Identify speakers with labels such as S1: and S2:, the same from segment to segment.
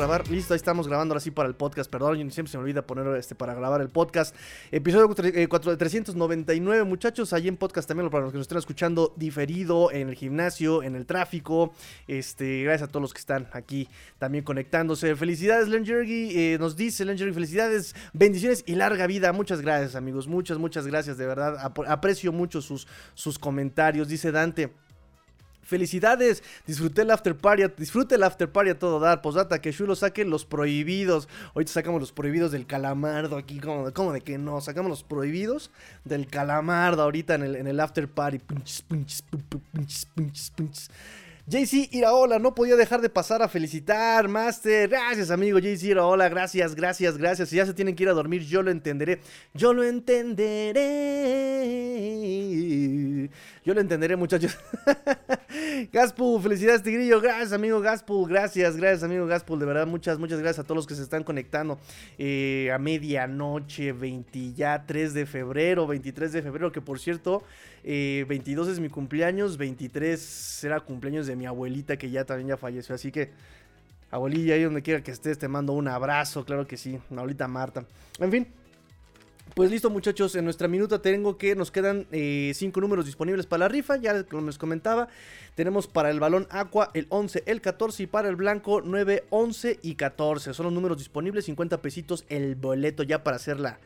S1: Listo, ahí estamos grabando ahora sí para el podcast. Perdón, siempre se me olvida poner este para grabar el podcast. Episodio 399, eh, muchachos. Ahí en podcast también, para los que nos estén escuchando diferido en el gimnasio, en el tráfico. Este, gracias a todos los que están aquí también conectándose. Felicidades, Len eh, nos dice Len felicidades, bendiciones y larga vida. Muchas gracias, amigos. Muchas, muchas gracias, de verdad. aprecio mucho sus, sus comentarios. Dice Dante. Felicidades, disfruté el after party, disfrute el after party a todo dar. Posdata, que Shulo saque los prohibidos. Ahorita sacamos los prohibidos del calamardo aquí, como de, como de que no, sacamos los prohibidos del calamardo ahorita en el, after party. JC Iraola, no podía dejar de pasar a felicitar, Master. Gracias, amigo JC Iraola, gracias, gracias, gracias. Si ya se tienen que ir a dormir, yo lo entenderé. Yo lo entenderé. Yo lo entenderé, muchachos. Gaspul, felicidades, Tigrillo. Gracias, amigo Gaspul. Gracias, gracias, amigo Gaspul. De verdad, muchas, muchas gracias a todos los que se están conectando eh, a medianoche, 20, ya 3 de febrero, 23 de febrero, que por cierto, 22 eh, es mi cumpleaños, 23 será cumpleaños de mi abuelita, que ya también ya falleció. Así que, abuelilla, ahí donde quiera que estés, te mando un abrazo, claro que sí. Abuelita Marta. En fin. Pues listo muchachos, en nuestra minuta tengo que nos quedan 5 eh, números disponibles para la rifa, ya les comentaba, tenemos para el balón Aqua el 11, el 14 y para el blanco 9, 11 y 14, son los números disponibles, 50 pesitos el boleto ya para hacer la,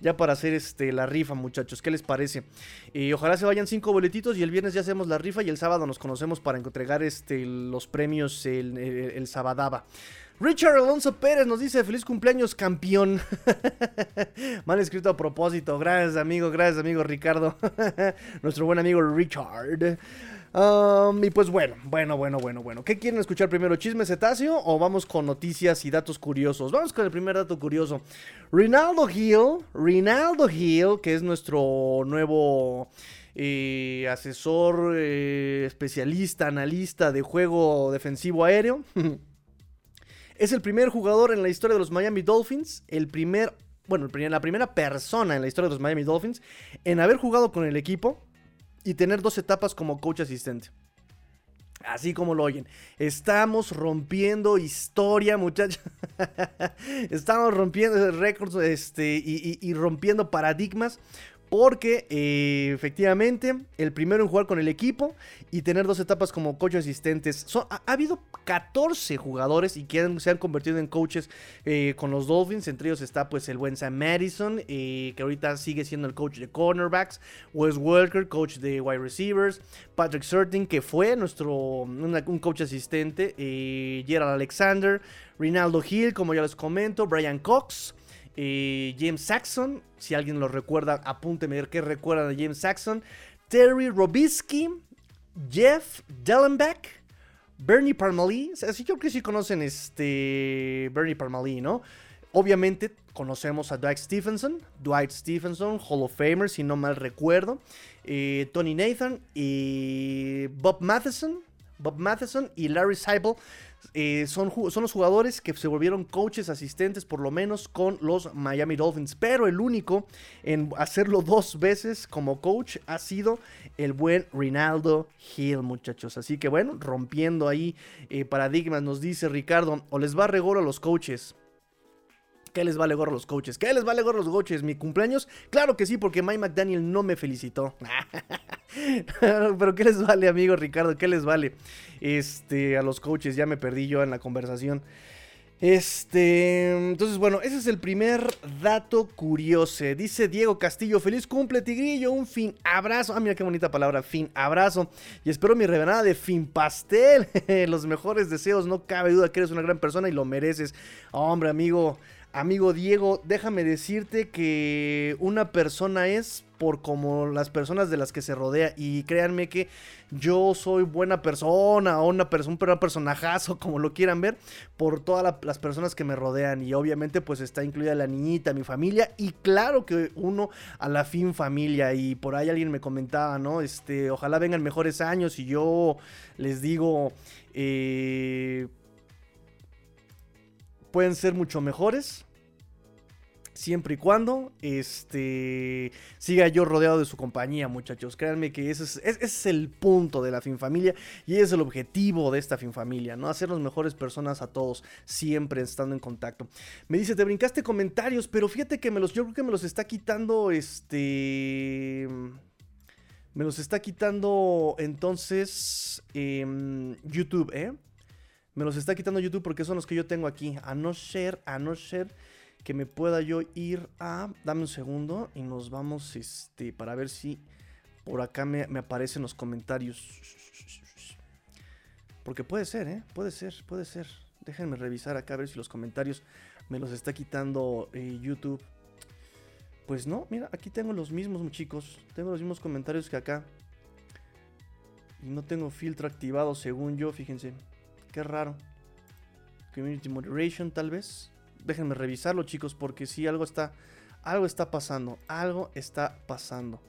S1: ya para hacer este, la rifa, muchachos. ¿Qué les parece? Y ojalá se vayan 5 boletitos y el viernes ya hacemos la rifa y el sábado nos conocemos para entregar este, los premios el, el sabadaba. Richard Alonso Pérez nos dice feliz cumpleaños campeón. Mal escrito a propósito. Gracias amigo, gracias amigo Ricardo. Nuestro buen amigo Richard. Um, y pues bueno, bueno, bueno, bueno, bueno. ¿Qué quieren escuchar primero? ¿Chisme cetáceo o vamos con noticias y datos curiosos? Vamos con el primer dato curioso. Rinaldo Hill, Rinaldo Hill, que es nuestro nuevo eh, asesor, eh, especialista, analista de juego defensivo aéreo. Es el primer jugador en la historia de los Miami Dolphins, el primer, bueno, la primera persona en la historia de los Miami Dolphins en haber jugado con el equipo y tener dos etapas como coach asistente. Así como lo oyen. Estamos rompiendo historia, muchachos. Estamos rompiendo récords este, y, rompiendo paradigmas. Porque eh, efectivamente, el primero en jugar con el equipo y tener dos etapas como coach asistentes. ha, habido 14 jugadores y que se han convertido en coaches eh, con los Dolphins. Entre ellos está pues el buen Sam Madison, eh, que ahorita sigue siendo el coach de cornerbacks. Wes Welker, coach de wide receivers. Patrick Surtain, que fue nuestro un coach asistente. Gerald Alexander. Rinaldo Hill, como ya les comento. Brian Cox. James Saxon, si alguien lo recuerda, apúnteme ver qué recuerdan de James Saxon. Terry Robisky, Jeff Dellenbeck, Bernie Parmalee. Así yo creo que sí conocen este Bernie Parmalee, ¿no? Obviamente conocemos a Dwight Stephenson, Dwight Stephenson, Hall of Famer, si no mal recuerdo. Eh, Tony Nathan y Bob Matheson, Bob Matheson y Larry Seibel eh, son, son, los jugadores que se volvieron coaches asistentes por lo menos con los Miami Dolphins. Pero el único en hacerlo dos veces como coach ha sido el buen Rinaldo Hill, muchachos. Así que bueno, rompiendo ahí eh, paradigmas, nos dice Ricardo, o les va a regoro a los coaches. ¿Qué les vale gorro los coaches? ¿Qué les vale gorro los coaches? ¿Mi cumpleaños? Claro que sí, porque Mike McDaniel no me felicitó. Pero ¿qué les vale, amigo Ricardo? ¿Qué les vale? Este, a los coaches, ya me perdí yo en la conversación. Este, entonces bueno, ese es el primer dato curioso. Dice Diego Castillo, feliz cumple Tigrillo, un fin abrazo. Ah, mira qué bonita palabra, fin abrazo. Y espero mi revenada de fin pastel. Los mejores deseos, no cabe duda que eres una gran persona y lo mereces. Hombre, amigo, Amigo Diego, déjame decirte que una persona es por como las personas de las que se rodea. Y créanme que yo soy buena persona o una persona, personajazo, como lo quieran ver, por todas las personas que me rodean. Y obviamente pues está incluida la niñita, mi familia. Y claro que uno a la fin familia. Y por ahí alguien me comentaba, ¿no? Este, ojalá vengan mejores años y yo les digo... Eh, pueden ser mucho mejores. Siempre y cuando este, siga yo rodeado de su compañía, muchachos. Créanme que ese es, el punto de la FinFamilia y es el objetivo de esta FinFamilia, ¿no? Hacernos mejores personas a todos, siempre estando en contacto. Me dice, te brincaste comentarios, pero fíjate que me los, yo creo que me los está quitando este... Me los está quitando entonces em, YouTube, ¿eh? Me los está quitando YouTube porque son los que yo tengo aquí. A no ser, a no ser que me pueda yo ir a... Dame un segundo y nos vamos este, para ver si por acá me, aparecen los comentarios. Porque puede ser, ¿eh? Puede ser, puede ser. Déjenme revisar acá a ver si los comentarios me los está quitando eh, YouTube. Pues no, mira, aquí tengo los mismos, chicos. Tengo los mismos comentarios que acá. Y no tengo filtro activado según yo, fíjense. Qué raro. Community Moderation tal vez. Déjenme revisarlo chicos porque si algo está... Algo está pasando. Algo está pasando.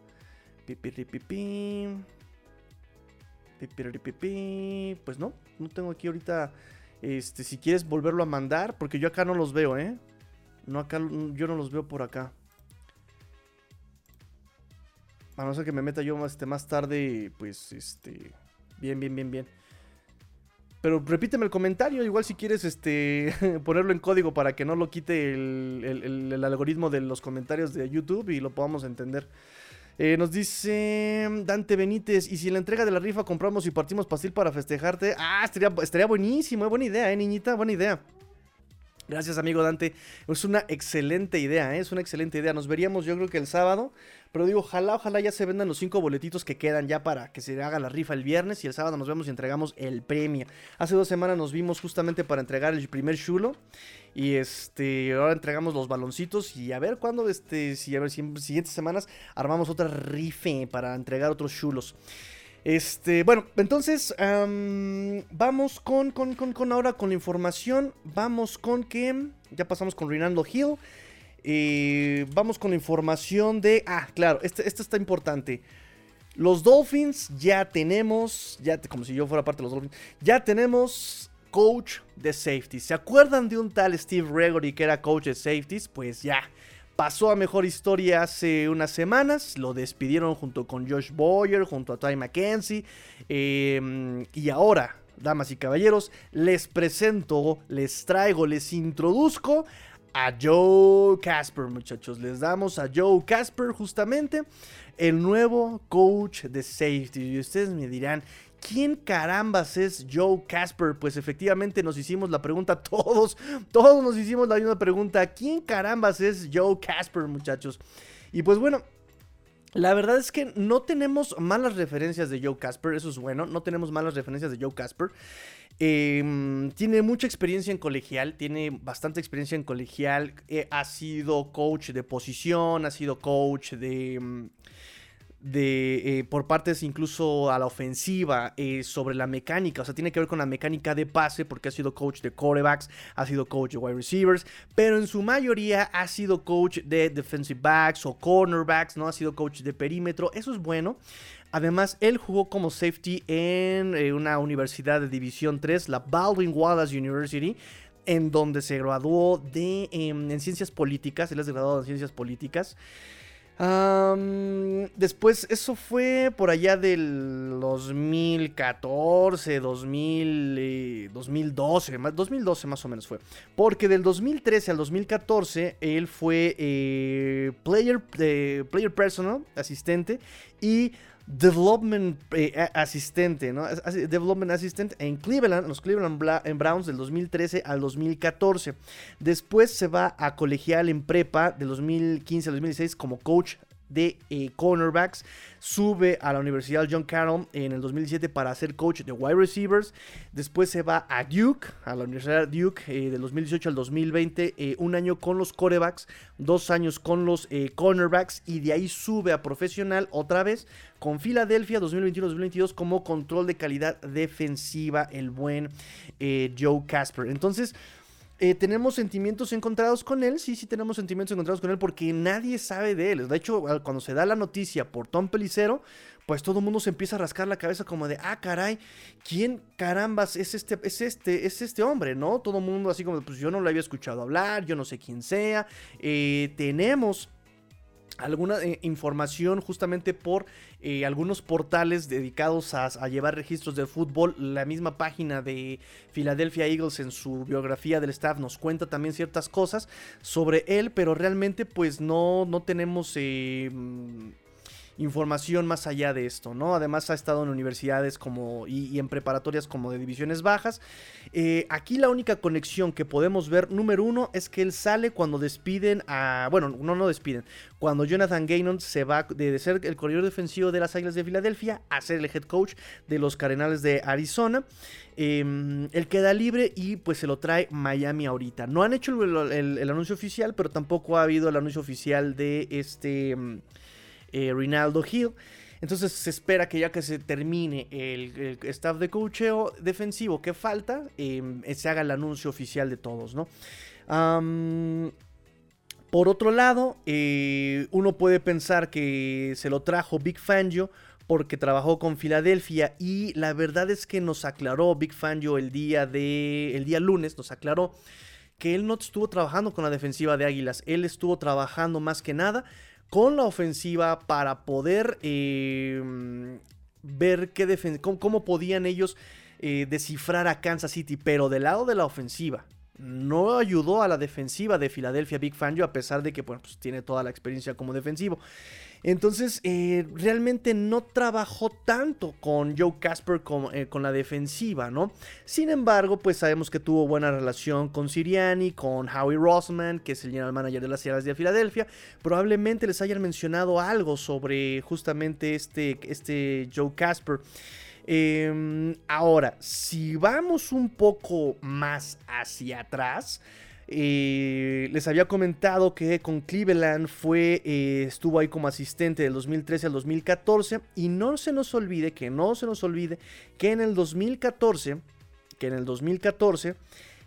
S1: Pues no. No tengo aquí ahorita... Este, si quieres volverlo a mandar. Porque yo acá no los veo, ¿eh? No acá, yo no los veo por acá. A no ser que me meta yo este, más tarde, pues, este... Bien, bien, bien, bien. Pero repíteme el comentario, igual si quieres este ponerlo en código para que no lo quite el, algoritmo de los comentarios de YouTube y lo podamos entender. Eh, nos dice Dante Benítez, y si la entrega de la rifa compramos y partimos pastel para festejarte, ah, estaría, estaría buenísimo, buena idea, eh, niñita, buena idea. Gracias, amigo Dante. Es una excelente idea, ¿eh? es una excelente idea. Nos veríamos, yo creo que el sábado. Pero digo, ojalá, ojalá ya se vendan los cinco boletitos que quedan ya para que se haga la rifa el viernes. Y el sábado nos vemos y entregamos el premio. Hace dos semanas nos vimos justamente para entregar el primer chulo. Y este, ahora entregamos los baloncitos. Y a ver cuándo, este, si a ver si en siguientes semanas armamos otra rife para entregar otros chulos. Este, bueno, entonces vamos con, con, con, ahora con la información. Vamos con que ya pasamos con Rinaldo Hill. Eh, vamos con información de. Ah, claro, este, esto está importante. Los Dolphins ya tenemos, ya como si yo fuera parte de los Dolphins, ya tenemos coach de safeties. ¿Se acuerdan de un tal Steve Gregory que era coach de safeties? Pues ya, Pasó a mejor historia hace unas semanas, lo despidieron junto con Josh Boyer, junto a Ty McKenzie. Em, y ahora, damas y caballeros, les presento, les traigo, les introduzco a Joe Casper, muchachos. Les damos a Joe Casper justamente el nuevo coach de safety. Y ustedes me dirán, ¿Quién carambas es Joe Casper? Pues efectivamente nos hicimos la pregunta todos, todos nos hicimos la misma pregunta. ¿Quién carambas es Joe Casper, muchachos? Y pues bueno, la verdad es que no tenemos malas referencias de Joe Casper, eso es bueno, no tenemos malas referencias de Joe Casper. Em, tiene mucha experiencia en colegial, tiene bastante experiencia en colegial, eh, ha sido coach de posición, ha sido coach de... De, eh, por partes incluso a la ofensiva eh, sobre la mecánica, o sea, tiene que ver con la mecánica de pase porque ha sido coach de quarterbacks, ha sido coach de wide receivers, pero en su mayoría ha sido coach de defensive backs o cornerbacks, ¿no? Ha sido coach de perímetro, eso es bueno. Además, él jugó como safety en eh, una universidad de División 3, la Baldwin Wallace University, en donde se graduó de, em, en ciencias políticas, él es graduado en ciencias políticas después, eso fue por allá del 2014, 2000, 2012, 2012 más o menos fue. Porque del 2013 al 2014 él fue eh, player, eh, player personal, asistente, y Development eh, ¿no? Development Assistant en Cleveland, los Cleveland Browns del 2013 al 2014. Después se va a colegial en prepa del 2015 al 2016 como coach de eh, cornerbacks. Sube a la Universidad John Carroll en el 2017 para ser coach de wide receivers. Después se va a Duke, a la Universidad Duke eh, del 2018 al 2020. Eh, un año con los corebacks, dos años con los cornerbacks. Y de ahí sube a profesional otra vez con Filadelfia 2021-2022 como control de calidad defensiva el buen Joe Casper. Entonces... Eh, tenemos sentimientos encontrados con él, sí, sí tenemos sentimientos encontrados con él porque nadie sabe de él. De hecho, cuando se da la noticia por Tom Pelicero, pues todo el mundo se empieza a rascar la cabeza como de, ah, caray, ¿quién carambas es este, es este, es este hombre, no? Todo el mundo así como, pues yo no lo había escuchado hablar, yo no sé quién sea. Eh, tenemos alguna eh, información justamente por eh, algunos portales dedicados a, llevar registros de fútbol. La misma página de Philadelphia Eagles en su biografía del staff nos cuenta también ciertas cosas sobre él, pero realmente pues no, no tenemos... Eh, información más allá de esto, ¿no? Además ha estado en universidades como y, en preparatorias como de divisiones bajas. Eh, aquí la única conexión que podemos ver, número uno, es que él sale cuando despiden a, bueno, no, no despiden, cuando Jonathan Gaynon se va de, ser el corredor defensivo de las Águilas de Filadelfia a ser el head coach de los Cardenales de Arizona. Em, él queda libre y pues se lo trae Miami ahorita. No han hecho el anuncio oficial, pero tampoco ha habido el anuncio oficial de este em, eh, Rinaldo Hill. Entonces se espera que ya que se termine el, staff de coacheo defensivo que falta, em, se haga el anuncio oficial de todos, ¿no? por otro lado, eh, uno puede pensar que se lo trajo Big Fangio porque trabajó con Filadelfia y la verdad es que nos aclaró Big Fangio el día de el día lunes nos aclaró que él no estuvo trabajando con la defensiva de Águilas, él estuvo trabajando más que nada con la ofensiva para poder em, ver qué cómo, podían ellos eh, descifrar a Kansas City, pero del lado de la ofensiva. No ayudó a la defensiva de Filadelfia Big Fangio a pesar de que pues, tiene toda la experiencia como defensivo. Entonces, eh, realmente no trabajó tanto con Joe Casper eh, con, la defensiva, ¿no? Sin embargo, pues sabemos que tuvo buena relación con Siriani, con Howie Rossman, que es el general manager de las Sierras de Filadelfia. Probablemente les hayan mencionado algo sobre justamente este, este Joe Casper. Em, ahora, si vamos un poco más hacia atrás, eh, les había comentado que con Cleveland fue, eh, estuvo ahí como asistente del 2013 al 2014. Y no se nos olvide, que no se nos olvide, que en el 2014, que en el 2014,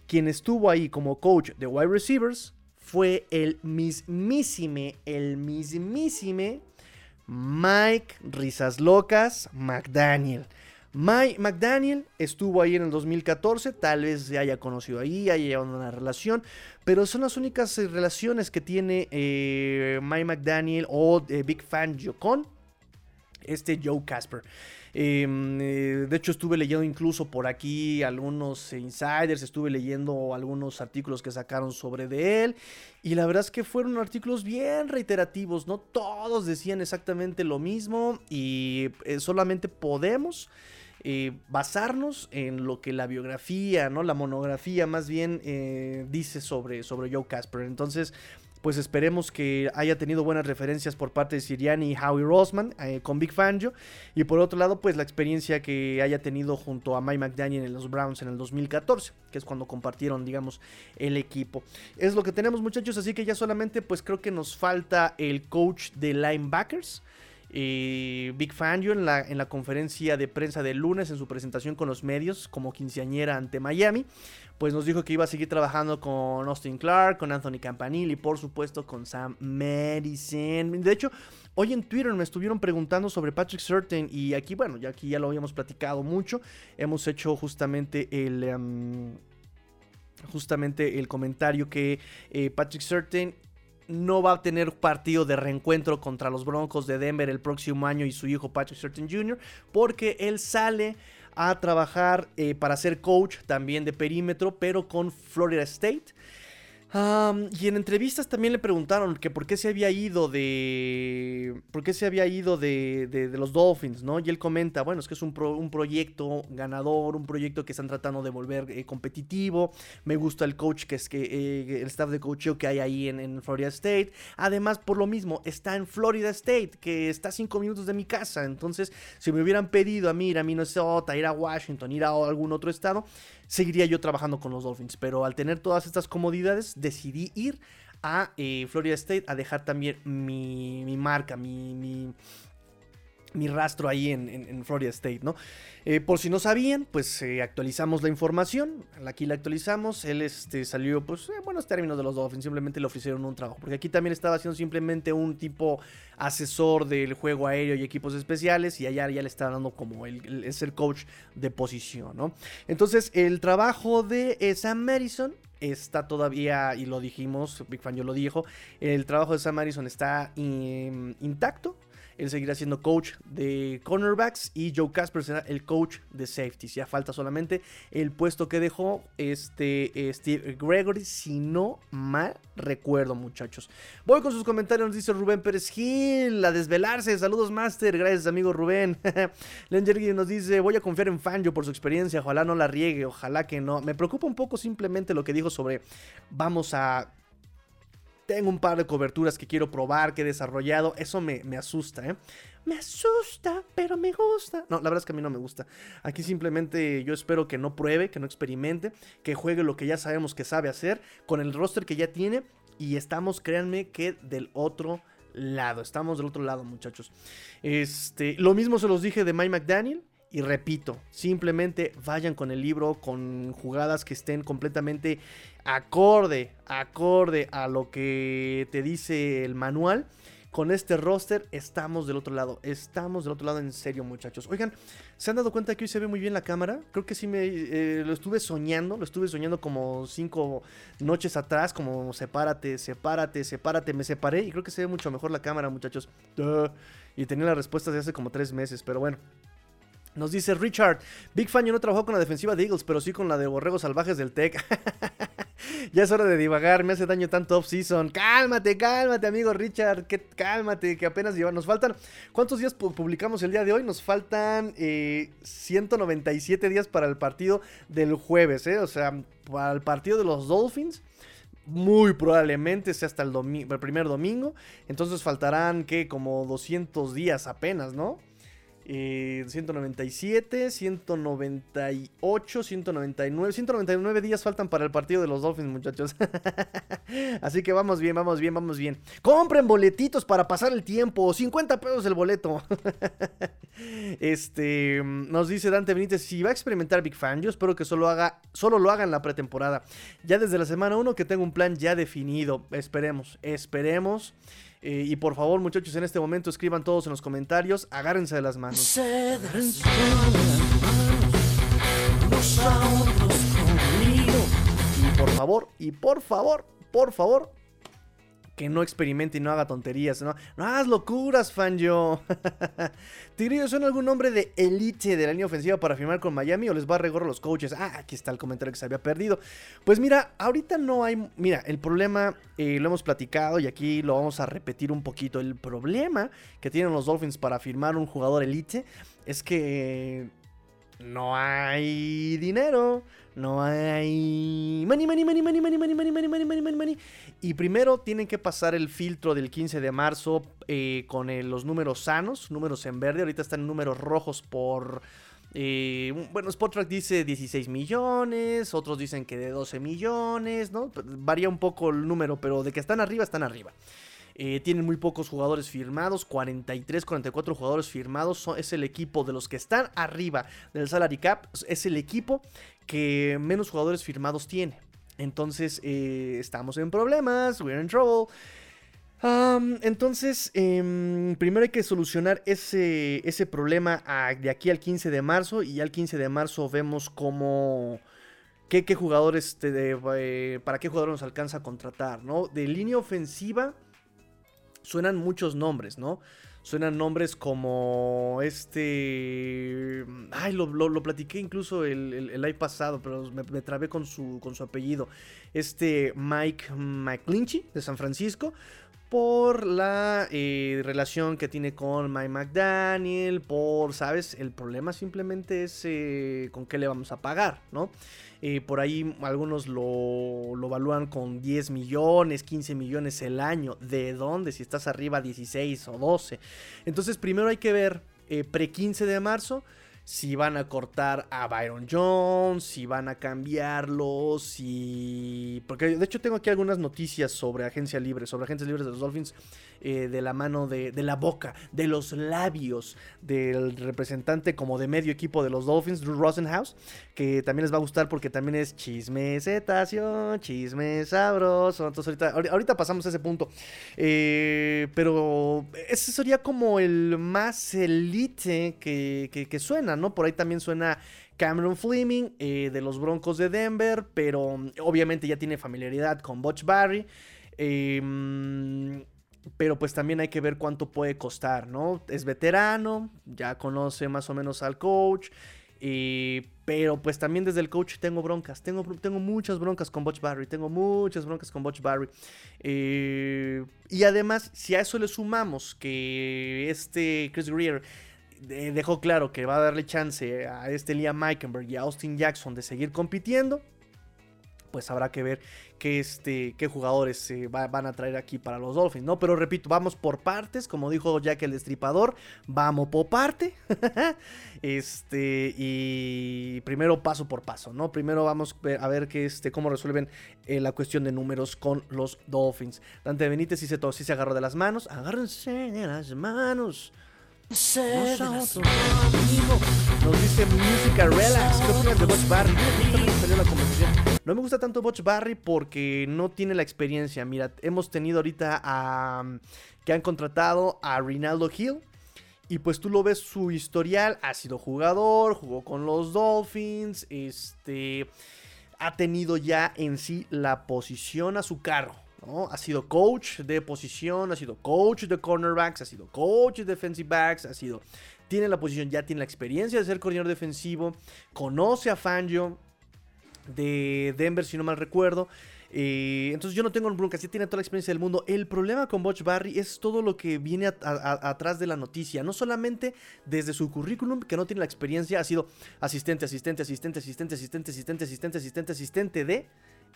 S1: quien estuvo ahí como coach de wide receivers fue el mismísime, el mismísime Mike Risas Locas McDaniel. Mike McDaniel estuvo ahí en el 2014, tal vez se haya conocido ahí, haya llevado una relación, pero son las únicas eh, relaciones que tiene eh, Mike McDaniel o eh, Big Fan con este Joe Casper. Em, de hecho, estuve leyendo incluso por aquí algunos insiders, estuve leyendo algunos artículos que sacaron sobre de él. Y la verdad es que fueron artículos bien reiterativos, no todos decían exactamente lo mismo y solamente podemos eh, basarnos en lo que la biografía, ¿no? La monografía más bien eh, dice sobre, sobre Joe Casper. Entonces, pues esperemos que haya tenido buenas referencias por parte de Siriani y Howie Rossman eh, con Big Fangio. Y por otro lado, pues la experiencia que haya tenido junto a Mike McDaniel en los Browns en el 2014, que es cuando compartieron, digamos, el equipo. Es lo que tenemos muchachos, así que ya solamente pues creo que nos falta el coach de linebackers. Big Fangio en la, en la conferencia de prensa del lunes, en su presentación con los medios como quinceañera ante Miami, pues nos dijo que iba a seguir trabajando con Austin Clark, con Anthony Campanile y por supuesto con Sam Madison. De hecho, hoy en Twitter me estuvieron preguntando sobre Patrick Certain y aquí, bueno, ya aquí ya lo habíamos platicado mucho. Hemos hecho justamente el... Em, justamente el comentario que eh, Patrick Certain no va a tener partido de reencuentro contra los Broncos de Denver el próximo año y su hijo Patrick Certain Jr. porque él sale a trabajar eh, para ser coach también de perímetro, pero con Florida State. Y en entrevistas también le preguntaron que por qué se había ido de. ¿Por qué se había ido de, de, los Dolphins, no? Y él comenta: bueno, es que es un, un proyecto ganador, un proyecto que están tratando de volver eh, competitivo. Me gusta el coach, que es que eh, el staff de coaching que hay ahí en, Florida State. Además, por lo mismo, está en Florida State, que está a cinco minutos de mi casa. Entonces, si me hubieran pedido a mí ir a Minnesota, ir a Washington, ir a algún otro estado, seguiría yo trabajando con los Dolphins. Pero al tener todas estas comodidades, decidí ir a eh, Florida State a dejar también mi, marca, mi, mi, rastro ahí en, Florida State, ¿no? Eh, por si no sabían, pues eh, actualizamos la información. Aquí la actualizamos. Él este, salió, pues, en buenos términos de los Dolphins. Simplemente le ofrecieron un trabajo. Porque aquí también estaba haciendo simplemente un tipo asesor del juego aéreo y equipos especiales. Y allá ya le estaba dando como el, es el coach de posición, ¿no? Entonces, el trabajo de Sam Madison está todavía, y lo dijimos, Big Fan yo lo dijo, el trabajo de Sam Madison está intacto. Él seguirá siendo coach de cornerbacks y Joe Casper será el coach de safeties. Ya falta solamente el puesto que dejó este eh, Steve Gregory, si no mal recuerdo, muchachos. Voy con sus comentarios, nos dice Rubén Pérez Gil, a desvelarse. Saludos, Master. Gracias, amigo Rubén. Lenger nos dice: Voy a confiar en Fangio por su experiencia. Ojalá no la riegue, ojalá que no. Me preocupa un poco simplemente lo que dijo sobre vamos a tengo un par de coberturas que quiero probar, que he desarrollado. Eso me, asusta, ¿eh? Me asusta, pero me gusta. No, la verdad es que a mí no me gusta. Aquí simplemente yo espero que no pruebe, que no experimente, que juegue lo que ya sabemos que sabe hacer, con el roster que ya tiene. Y estamos, créanme, que del otro lado. Estamos del otro lado, muchachos. Este, lo mismo se los dije de Mike McDaniel. Y repito, simplemente vayan con el libro, con jugadas que estén completamente acorde, acorde a lo que te dice el manual. Con este roster estamos del otro lado. Estamos del otro lado en serio, muchachos. Oigan, ¿se han dado cuenta que hoy se ve muy bien la cámara? Creo que sí me eh, lo estuve soñando. Lo estuve soñando como cinco noches atrás. Como sepárate, sepárate, sepárate. Me separé y creo que se ve mucho mejor la cámara, muchachos. y tenía la respuesta de hace como tres meses, pero bueno. Nos dice Richard, Big Fan, yo no trabajó con la defensiva de Eagles, pero sí con la de Borregos Salvajes del Tech. ya es hora de divagar, me hace daño tanto off-season. Cálmate, cálmate, amigo Richard, que, cálmate, que apenas lleva. Nos faltan, ¿cuántos días publicamos el día de hoy? Nos faltan 197 eh, días para el partido del jueves, ¿eh? O sea, para el partido de los Dolphins muy probablemente sea hasta el, el, primer domingo. Entonces faltarán, ¿qué? Como 200 días apenas, ¿no? 197, 198, 199, 199 días faltan para el partido de los Dolphins, muchachos. Así que vamos bien, vamos bien, vamos bien. Compren boletitos para pasar el tiempo, 50 pesos el boleto. este, nos dice Dante Benítez, si va a experimentar Big Fan, yo espero que solo haga, solo lo haga en la pretemporada. Ya desde la semana 1 que tengo un plan ya definido. Esperemos, esperemos. Eh, y por favor, muchachos, en este momento escriban todos en los comentarios. Agárrense de las manos. Y por favor, y por favor, por favor, que no experimente y no haga tonterías. No, no hagas locuras, fan yo. Tigrillo, ¿son algún nombre de elite de la línea ofensiva para firmar con Miami o les va a regorro los coaches? Ah, aquí está el comentario que se había perdido. Pues mira, ahorita no hay. Mira, el problema eh, lo hemos platicado y aquí lo vamos a repetir un poquito. El problema que tienen los Dolphins para firmar un jugador elite es que no hay dinero. No hay money, money, money, money, money, money, money, money, money, money, money. Y primero tienen que pasar el filtro del 15 de marzo eh, con los números sanos, números en verde. Ahorita están números rojos por... Eh, bueno, Spottrack dice 16 millones, otros dicen que de 12 millones, ¿no? Varía un poco el número, pero de que están arriba, están arriba. Eh, tienen muy pocos jugadores firmados, 43, 44 jugadores firmados. es el equipo de los que están arriba del salary cap. Es el equipo que menos jugadores firmados tiene. Entonces eh, estamos en problemas, we're in trouble. entonces, em, primero hay que solucionar ese, ese problema de aquí al 15 de marzo. Y al 15 de marzo vemos cómo. ¿Qué, jugadores eh, para qué jugador nos alcanza a contratar, ¿no? De línea ofensiva suenan muchos nombres, ¿no? Suenan nombres como este... Ay, lo, lo, platiqué incluso el, el, año pasado, pero me, me, trabé con su, con su apellido. Este Mike McClinchy de San Francisco por la eh, relación que tiene con Mike McDaniel, por, ¿sabes? El problema simplemente es eh, con qué le vamos a pagar, ¿no? Eh, por ahí algunos lo, lo con 10 millones, 15 millones el año. ¿De dónde? Si estás arriba 16 o 12. Entonces primero hay que ver pre 15 de marzo si van a cortar a Byron Jones, si van a cambiarlo, si... Porque de hecho tengo aquí algunas noticias sobre agencia libre, sobre agencias libres de los Dolphins, eh, de la mano de, de, la boca, de los labios del representante como de medio equipo de los Dolphins, Drew Rosenhaus, que también les va a gustar porque también es chisme cetáceo, chisme sabroso. Entonces ahorita, ahorita pasamos a ese punto. Eh, pero ese sería como el más elite que, que suena. ¿No? Por ahí también suena Cameron Fleming eh, de los Broncos de Denver, pero mm, obviamente ya tiene familiaridad con Butch Barry. Em, pero pues también hay que ver cuánto puede costar, ¿no? Es veterano, ya conoce más o menos al coach. pero pues también desde el coach tengo broncas. Tengo, tengo muchas broncas con Butch Barry. Tengo muchas broncas con Butch Barry. Eh, y además, si a eso le sumamos que este Chris Greer dejó claro que va a darle chance a este Liam Meikenberg y a Austin Jackson de seguir compitiendo, pues habrá que ver qué, este, qué jugadores se van a traer aquí para los Dolphins, ¿no? Pero repito, vamos por partes, como dijo Jack el Destripador, vamos por parte. este, y primero paso por paso, ¿no? Primero vamos a ver qué, este, cómo resuelven eh, la cuestión de números con los Dolphins. Dante Benítez sí se, sí se agarró de las manos, agárrense de las manos. Nos dice Música Relax. ¿Qué opinas de Butch Barry? No me gusta tanto Butch Barry porque no tiene la experiencia. Mira, hemos tenido ahorita a. que han contratado a Rinaldo Hill. Y pues tú lo ves su historial. Ha sido jugador, jugó con los Dolphins. Este. Ha tenido ya en sí la posición a su cargo. Ha sido coach de posición, ha sido coach de cornerbacks, ha sido coach de defensive backs, ha sido... Tiene la posición, ya tiene la experiencia de ser coordinador defensivo, conoce a Fangio de Denver, si no mal recuerdo. Eh, entonces yo no tengo broncas, ya tiene toda la experiencia del mundo. El problema con Butch Barry es todo lo que viene atrás de la noticia. No solamente desde su currículum, que no tiene la experiencia, ha sido asistente, asistente, asistente, asistente, asistente, asistente, asistente, asistente, asistente de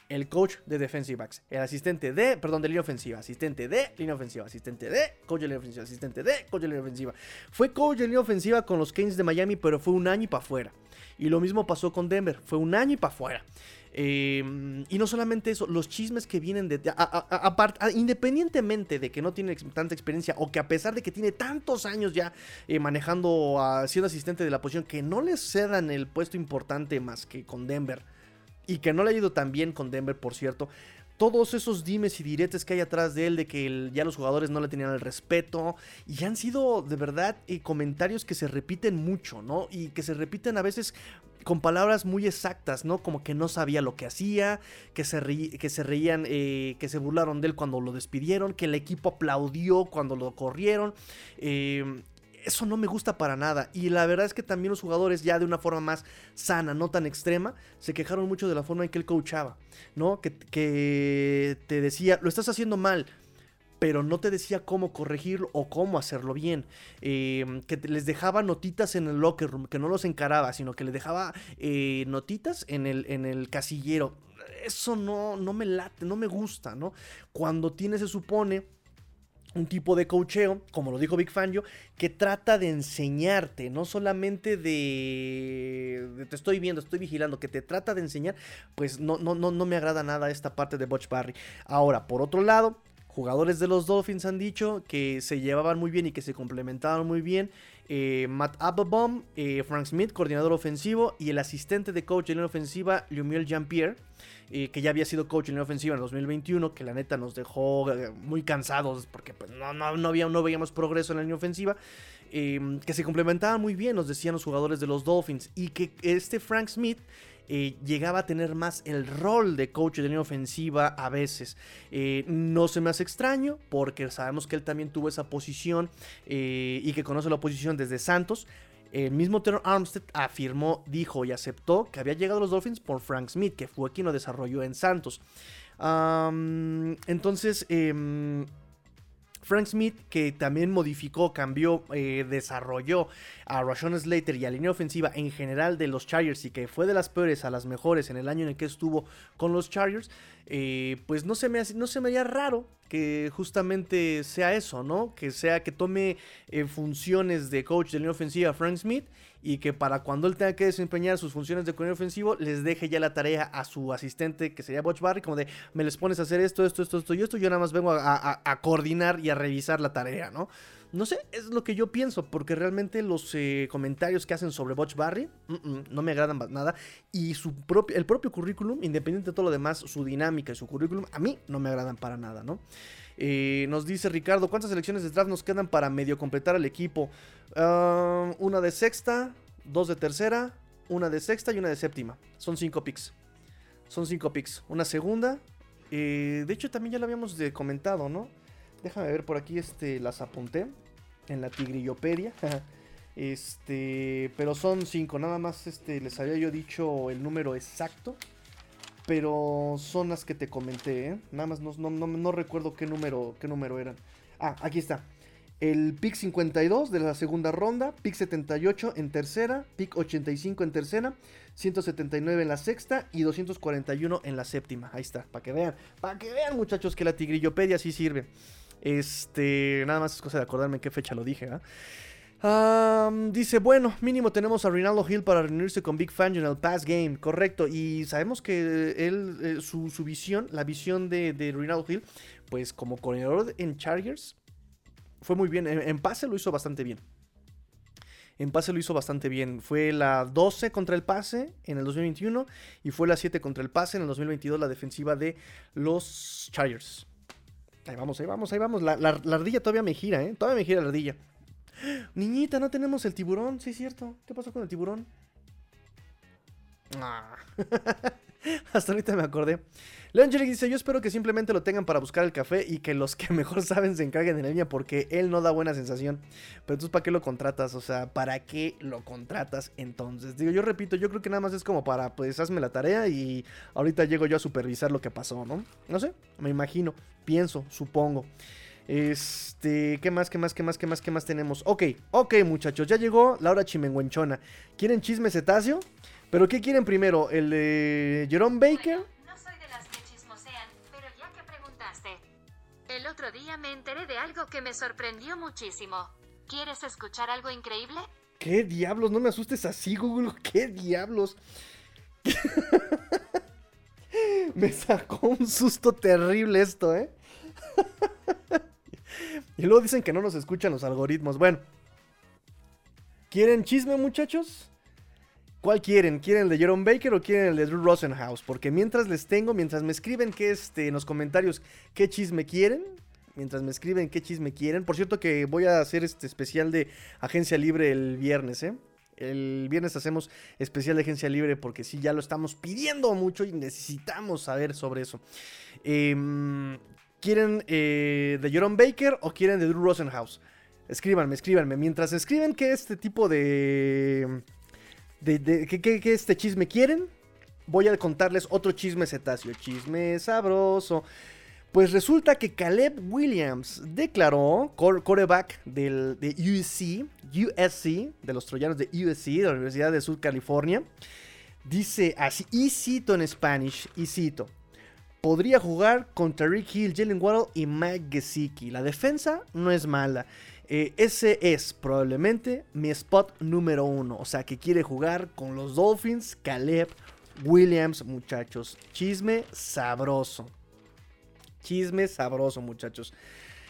S1: el coach de defensive el asistente de, perdón, de línea ofensiva, asistente de línea ofensiva, asistente de coach de línea ofensiva, asistente de coach de línea ofensiva. Fue coach de línea ofensiva con los Kings de Miami, pero fue un año y para afuera. Y lo mismo pasó con Denver, fue un año y para afuera. Em, y no solamente eso, los chismes que vienen de... independientemente de que no tiene tanta experiencia o que a pesar de que tiene tantos años ya eh, manejando, siendo asistente de la posición, que no le cedan el puesto importante más que con Denver y que no le ha ido tan bien con Denver, por cierto. Todos esos dimes y diretes que hay atrás de él, de que ya los jugadores no le tenían el respeto, y han sido de verdad eh, comentarios que se repiten mucho, ¿no? Y que se repiten a veces con palabras muy exactas, ¿no? Como que no sabía lo que hacía, que se, que se reían, eh, que se burlaron de él cuando lo despidieron, que el equipo aplaudió cuando lo corrieron. Eh, eso no me gusta para nada. Y la verdad es que también los jugadores, ya de una forma más sana, no tan extrema, se quejaron mucho de la forma en que él coachaba, ¿no? Que, que te decía, lo estás haciendo mal pero no te decía cómo corregirlo o cómo hacerlo bien. Em, que les dejaba notitas en el locker room, que no los encaraba, sino que les dejaba eh, notitas en el, en el casillero. Eso no, no me late, no me gusta, ¿no? Cuando tiene, se supone, un tipo de coacheo, como lo dijo Big Fangio, que trata de enseñarte, no solamente de, te estoy viendo, estoy vigilando, que te trata de enseñar, pues no, no, no, no me agrada nada esta parte de Butch Barry. Ahora, por otro lado, jugadores de los Dolphins han dicho que se llevaban muy bien y que se complementaban muy bien. Eh, Matt Applebaum, eh, Frank Smith, coordinador ofensivo, y el asistente de coach en la ofensiva, Lumiel Jean-Pierre que ya había sido coach en la ofensiva en 2021, que la neta nos dejó eh, muy cansados porque pues, no, no, no, había, no veíamos progreso en la línea ofensiva. Que se complementaban muy bien, nos decían los jugadores de los Dolphins. Y que este Frank Smith eh, llegaba a tener más el rol de coach de línea ofensiva a veces. Eh, no se me hace extraño porque sabemos que él también tuvo esa posición eh, y que conoce la posición desde Santos. El mismo Terror Armstead afirmó, dijo y aceptó que había llegado a los Dolphins por Frank Smith, que fue quien lo desarrolló en Santos. entonces, em, Frank Smith, que también modificó, cambió, eh, desarrolló a Rashawn Slater y a la línea ofensiva en general de los Chargers y que fue de las peores a las mejores en el año en el que estuvo con los Chargers, eh, pues no se, me, no se me haría raro que justamente sea eso, ¿no? Que sea que tome eh, funciones de coach de línea ofensiva Frank Smith y que para cuando él tenga que desempeñar sus funciones de coordinador ofensivo, les deje ya la tarea a su asistente, que sería Butch Barry, como de, me les pones a hacer esto, esto, esto, esto y esto, yo nada más vengo a, coordinar y a revisar la tarea, ¿no? No sé, es lo que yo pienso, porque realmente los eh, comentarios que hacen sobre Butch Barry no me agradan nada. Y su propio, el propio currículum, independiente de todo lo demás, su dinámica y su currículum, a mí no me agradan para nada, ¿no? Eh, nos dice Ricardo, ¿cuántas selecciones de draft nos quedan para medio completar el equipo? Ah, una de sexta, dos de tercera, una de sexta y una de séptima. Son cinco picks. Son cinco picks. Una segunda. Eh, de hecho, también ya lo habíamos comentado, ¿no? Déjame ver por aquí, este, las apunté en la tigrillopedia. este, pero son cinco. Nada más, este, les había yo dicho el número exacto. Pero son las que te comenté, ¿eh? Nada más no, recuerdo qué número, qué número eran. Ah, aquí está. El pick 52 de la segunda ronda, pick 78 en tercera, pick 85 en tercera, 179 en la sexta y 241 en la séptima. Ahí está, para que vean, para que vean muchachos que la tigrillopedia sí sirve. Este, nada más es cosa de acordarme qué fecha lo dije, ¿ah? Dice, bueno, mínimo tenemos a Rinaldo Hill para reunirse con Big Fan en el Pass Game, correcto. Y sabemos que él, eh, su, visión, la visión de, de Rinaldo Hill, pues como corredor en Chargers, fue muy bien. En, pase lo hizo bastante bien. En pase lo hizo bastante bien. Fue la 12 contra el pase en el 2021 y fue la 7 contra el pase en el 2022 la defensiva de los Chargers. Ahí vamos, ahí vamos, ahí vamos. La, la ardilla todavía me gira, ¿eh? Todavía me gira la ardilla. Niñita, no tenemos el tiburón, sí es cierto. ¿Qué pasó con el tiburón? Ah. Hasta ahorita me acordé. Leon Jerry dice: Yo espero que simplemente lo tengan para buscar el café y que los que mejor saben se encarguen en la línea porque él no da buena sensación. Pero entonces, ¿para qué lo contratas? O sea, ¿para qué lo contratas entonces? Digo, yo repito, yo creo que nada más es como para, pues, hazme la tarea y ahorita llego yo a supervisar lo que pasó, ¿no? No sé, me imagino, pienso, supongo. Este, ¿qué más, qué más, qué más, qué más, qué más tenemos? Ok, ok, muchachos, ya llegó Laura Chimenguenchona. ¿Quieren chisme cetáceo? ¿Pero qué quieren primero? ¿El de Jerome Baker?
S2: no soy de las que chismosean, pero ya que preguntaste. El otro día me enteré de algo que me sorprendió muchísimo. ¿Quieres escuchar algo increíble?
S1: ¿Qué diablos? No me asustes así, Google. ¿Qué diablos? me sacó un susto terrible esto, ¿eh? Y luego dicen que no nos escuchan los algoritmos. Bueno. ¿Quieren chisme, muchachos? ¿Cuál quieren? ¿Quieren el de Jerome Baker o quieren el de Drew Rosenhaus? Porque mientras les tengo, mientras me escriben que este, en los comentarios qué chisme quieren, mientras me escriben qué chisme quieren. Por cierto que voy a hacer este especial de Agencia Libre el viernes, ¿eh? El viernes hacemos especial de Agencia Libre porque sí, ya lo estamos pidiendo mucho y necesitamos saber sobre eso. Eh, ¿Quieren eh, de Jerome Baker o quieren de Drew Rosenhaus? Escríbanme, escríbanme. Mientras escriben qué este tipo de. de, qué, este chisme quieren, voy a contarles otro chisme cetáceo. Chisme sabroso. Pues resulta que Caleb Williams declaró, coreback del, de USC, USC, de los troyanos de USC, de la Universidad de Sur California, dice así, y cito en Spanish, y cito, podría jugar contra Rick Hill, Jalen Waddle y Mike Gesicki. La defensa no es mala. Eh, ese es probablemente mi spot número uno. O sea, que quiere jugar con los Dolphins, Caleb Williams, muchachos. Chisme sabroso. Chisme sabroso, muchachos.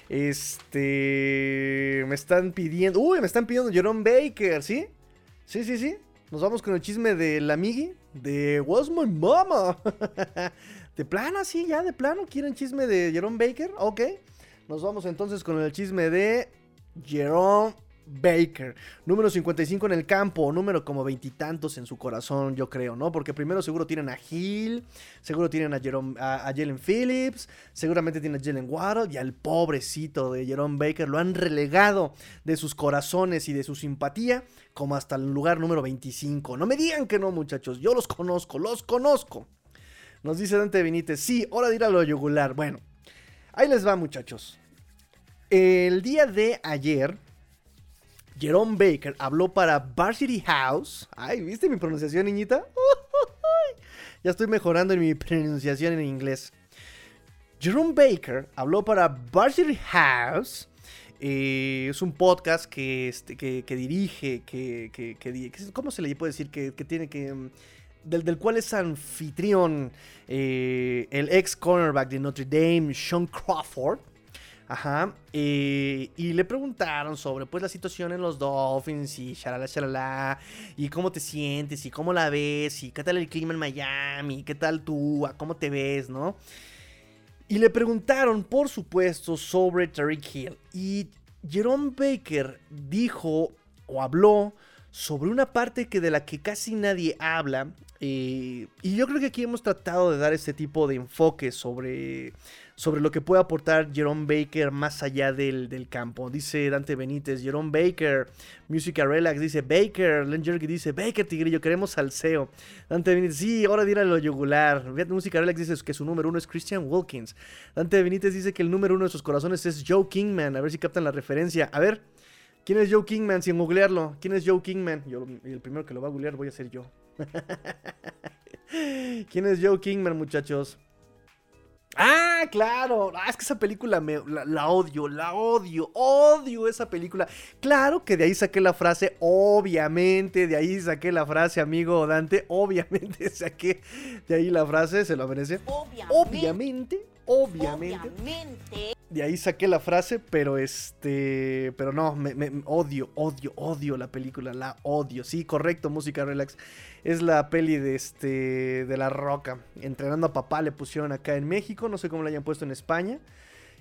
S1: Este. Me están pidiendo. Uy, me están pidiendo Jerome Baker, ¿sí? Sí, sí, sí. Nos vamos con el chisme de la Migi. De What's My Mama. De plano, sí, ya de plano. ¿Quieren chisme de Jerome Baker? Ok. Nos vamos entonces con el chisme de Jerome Baker. Número 55 en el campo, número como veintitantos en su corazón, yo creo, ¿no? Porque primero seguro tienen a Hill, seguro tienen a, Jerome, a, Jalen Phillips, seguramente tienen a Jalen Waddle y al pobrecito de Jerome Baker lo han relegado de sus corazones y de su simpatía como hasta el lugar número 25. No me digan que no, muchachos, yo los conozco, los conozco. Nos dice Dante Benítez, sí, hora de ir a lo yugular. Bueno, ahí les va, muchachos. El día de ayer, Jerome Baker habló para Varsity House. Ay, ¿viste mi pronunciación, niñita? ya estoy mejorando en mi pronunciación en inglés. Jerome Baker habló para Varsity House. Eh, es un podcast que, este, que, dirige, que, ¿cómo se le puede decir? Que, tiene que... Del, del, cual es anfitrión eh, el ex cornerback de Notre Dame, Sean Crawford. Ajá. y le preguntaron sobre pues la situación en los Dolphins y shalala, shalala. Y cómo te sientes y cómo la ves y qué tal el clima en Miami, qué tal tú, cómo te ves, ¿no? Y le preguntaron, por supuesto, sobre Tariq Hill. Y Jerome Baker dijo o habló sobre una parte que de la que casi nadie habla. Eh, y yo creo que aquí hemos tratado de dar este tipo de enfoque sobre sobre lo que puede aportar Jerome Baker más allá del, campo. Dice Dante Benítez, Jerome Baker, Music Relax, dice Baker, Len Jerky dice Baker Tigrillo, queremos salseo. Dante Benítez, sí, ahora dirá lo yugular. Music Relax dice que su número uno es Christian Wilkins. Dante Benítez dice que el número uno de sus corazones es Joe Kingman, a ver si captan la referencia. A ver, ¿quién es Joe Kingman? Sin googlearlo, ¿quién es Joe Kingman? Yo, el primero que lo va a googlear voy a ser yo. ¿Quién es Joe Kingman, muchachos? Ah, claro. Ah, es que esa película me, la, odio, la odio, odio esa película. Claro que de ahí saqué la frase, obviamente, de ahí saqué la frase, amigo Dante, obviamente saqué de ahí la frase, se lo merece. Obviamente, obviamente. Obviamente. De ahí saqué la frase, pero este, pero no, me, me odio, odio, odio la película, la odio. Sí, correcto, música relax. Es la peli de este de La Roca. Entrenando a papá le pusieron acá en México, no sé cómo la hayan puesto en España.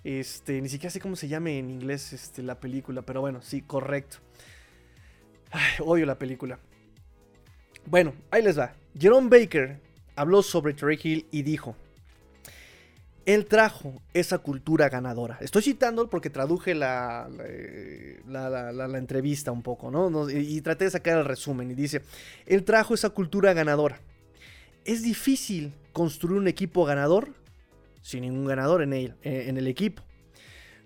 S1: Este, ni siquiera sé cómo se llame en inglés este, la película, pero bueno, sí, correcto. odio la película. Bueno, ahí les va. Jerome Baker habló sobre Trey Hill y dijo: él trajo esa cultura ganadora. Estoy citando porque traduje la, la, entrevista un poco, ¿no? Y, traté de sacar el resumen. Y dice, él trajo esa cultura ganadora. Es difícil construir un equipo ganador sin ningún ganador en, él, en el equipo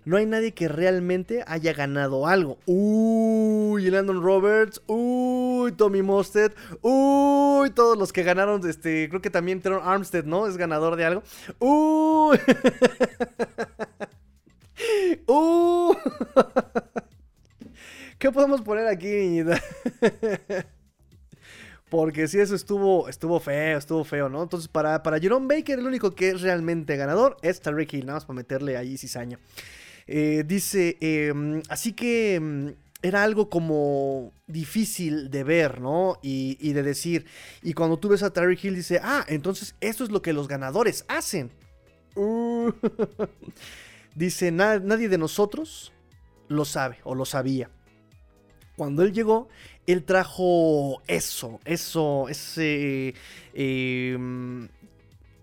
S1: no hay nadie que realmente haya ganado algo. Uy, Landon Roberts, uy, Tommy Mostert, uy, todos los que ganaron, este, creo que también Teron Armstead, ¿no? Es ganador de algo. Uy. uy. ¿Qué podemos poner aquí, Porque si eso estuvo, estuvo feo, estuvo feo, ¿no? Entonces, para, para Jerome Baker, el único que es realmente ganador es Tariq Hill, nada más para meterle ahí cizaña. Eh, dice, em, así que em, era algo como difícil de ver, ¿no? Y, de decir. Y cuando tú ves a Terry Hill, dice, ah, entonces esto es lo que los ganadores hacen. Uh. dice, nadie de nosotros lo sabe o lo sabía. Cuando él llegó, él trajo eso, eso, ese... Em,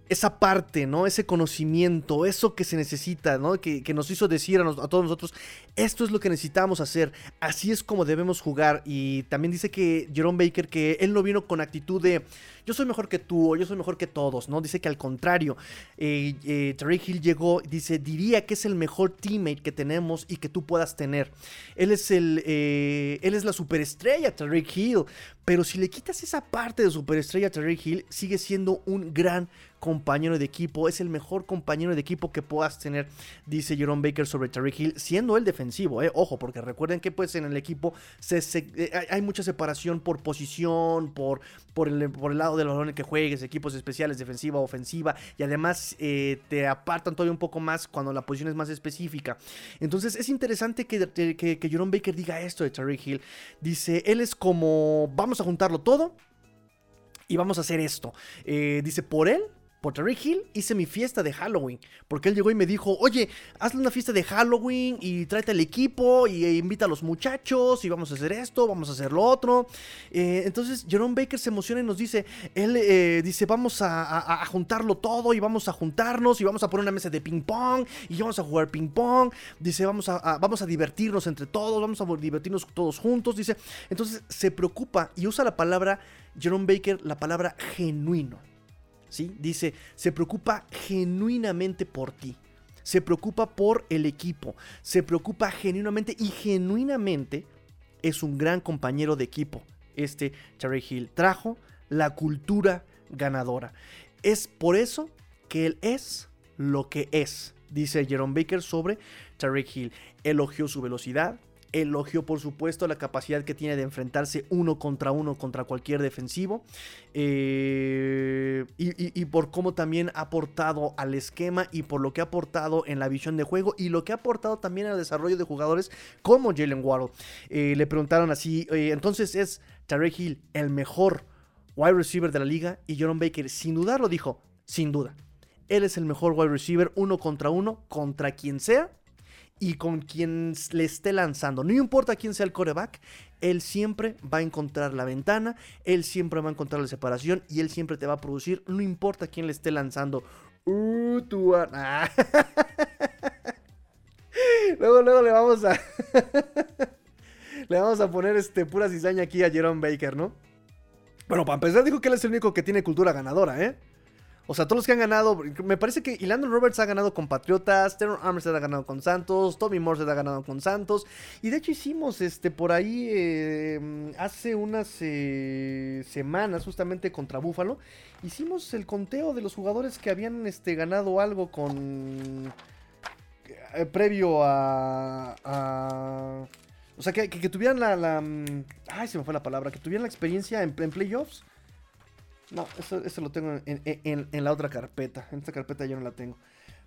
S1: esa parte, ¿no? Ese conocimiento, eso que se necesita, ¿no? Que, nos hizo decir a, a, todos nosotros, esto es lo que necesitamos hacer, así es como debemos jugar. Y también dice que Jerome Baker que él no vino con actitud de yo soy mejor que tú o yo soy mejor que todos, ¿no? Dice que al contrario, eh, eh Hill llegó, dice, diría que es el mejor teammate que tenemos y que tú puedas tener. Él es el, eh, él es la superestrella, Tariq Hill, pero si le quitas esa parte de superestrella Tariq Hill, sigue siendo un gran compañero de equipo, es el mejor compañero de equipo que puedas tener, dice Jerome Baker sobre Tariq Hill, siendo él defensivo, eh, ojo, porque recuerden que pues en el equipo se, eh, hay mucha separación por posición, por, por, el, por el lado de los balones que juegues, equipos especiales, defensiva, ofensiva, y además eh, te apartan todavía un poco más cuando la posición es más específica. Entonces es interesante que, que, que Jerome Baker diga esto de Tariq Hill. Dice, él es como, vamos a juntarlo todo y vamos a hacer esto. dice, por él por Hill hice mi fiesta de Halloween. Porque él llegó y me dijo, oye, hazle una fiesta de Halloween y tráete al equipo y e invita a los muchachos y vamos a hacer esto, vamos a hacer lo otro. Eh, entonces Jerome Baker se emociona y nos dice, él eh, dice, vamos a, juntarlo todo y vamos a juntarnos y vamos a poner una mesa de ping pong y vamos a jugar ping pong. Dice, vamos a, vamos a divertirnos entre todos, vamos a divertirnos todos juntos. Dice, entonces se preocupa y usa la palabra, Jerome Baker, la palabra genuino. Dice, se preocupa genuinamente por ti. Se preocupa por el equipo. Se preocupa genuinamente y genuinamente es un gran compañero de equipo. Este Terry Hill trajo la cultura ganadora. Es por eso que él es lo que es, dice Jerome Baker sobre Terry Hill. Elogió su velocidad, Elogió, por supuesto, la capacidad que tiene de enfrentarse uno contra uno contra cualquier defensivo. Eh, y, por cómo también ha aportado al esquema y por lo que ha aportado en la visión de juego y lo que ha aportado también al desarrollo de jugadores como Jalen Waddle. Eh, le preguntaron así, entonces es Tarek Hill el mejor wide receiver de la liga y Jerome Baker sin dudarlo dijo, sin duda. Él es el mejor wide receiver uno contra uno contra quien sea y con quien le esté lanzando. No importa quién sea el coreback, él siempre va a encontrar la ventana, él siempre va a encontrar la separación y él siempre te va a producir, no importa quién le esté lanzando. Uh, luego, luego le vamos a. le vamos a poner este pura cizaña aquí a Jerome Baker, ¿no? Bueno, para empezar, dijo que él es el único que tiene cultura ganadora, ¿eh? O sea, todos los que han ganado, me parece que Landon Roberts ha ganado con Patriotas, Teron Armstead ha ganado con Santos, Tommy Morse ha ganado con Santos. Y de hecho hicimos este por ahí eh, hace unas eh, semanas, justamente contra Búfalo, hicimos el conteo de los jugadores que habían este, ganado algo con... Eh, previo a... o sea, que, tuvieran la, mm, Ay, se me fue la palabra. Que tuvieran la experiencia en playoffs. No, eso, lo tengo en, la otra carpeta. En esta carpeta yo no la tengo.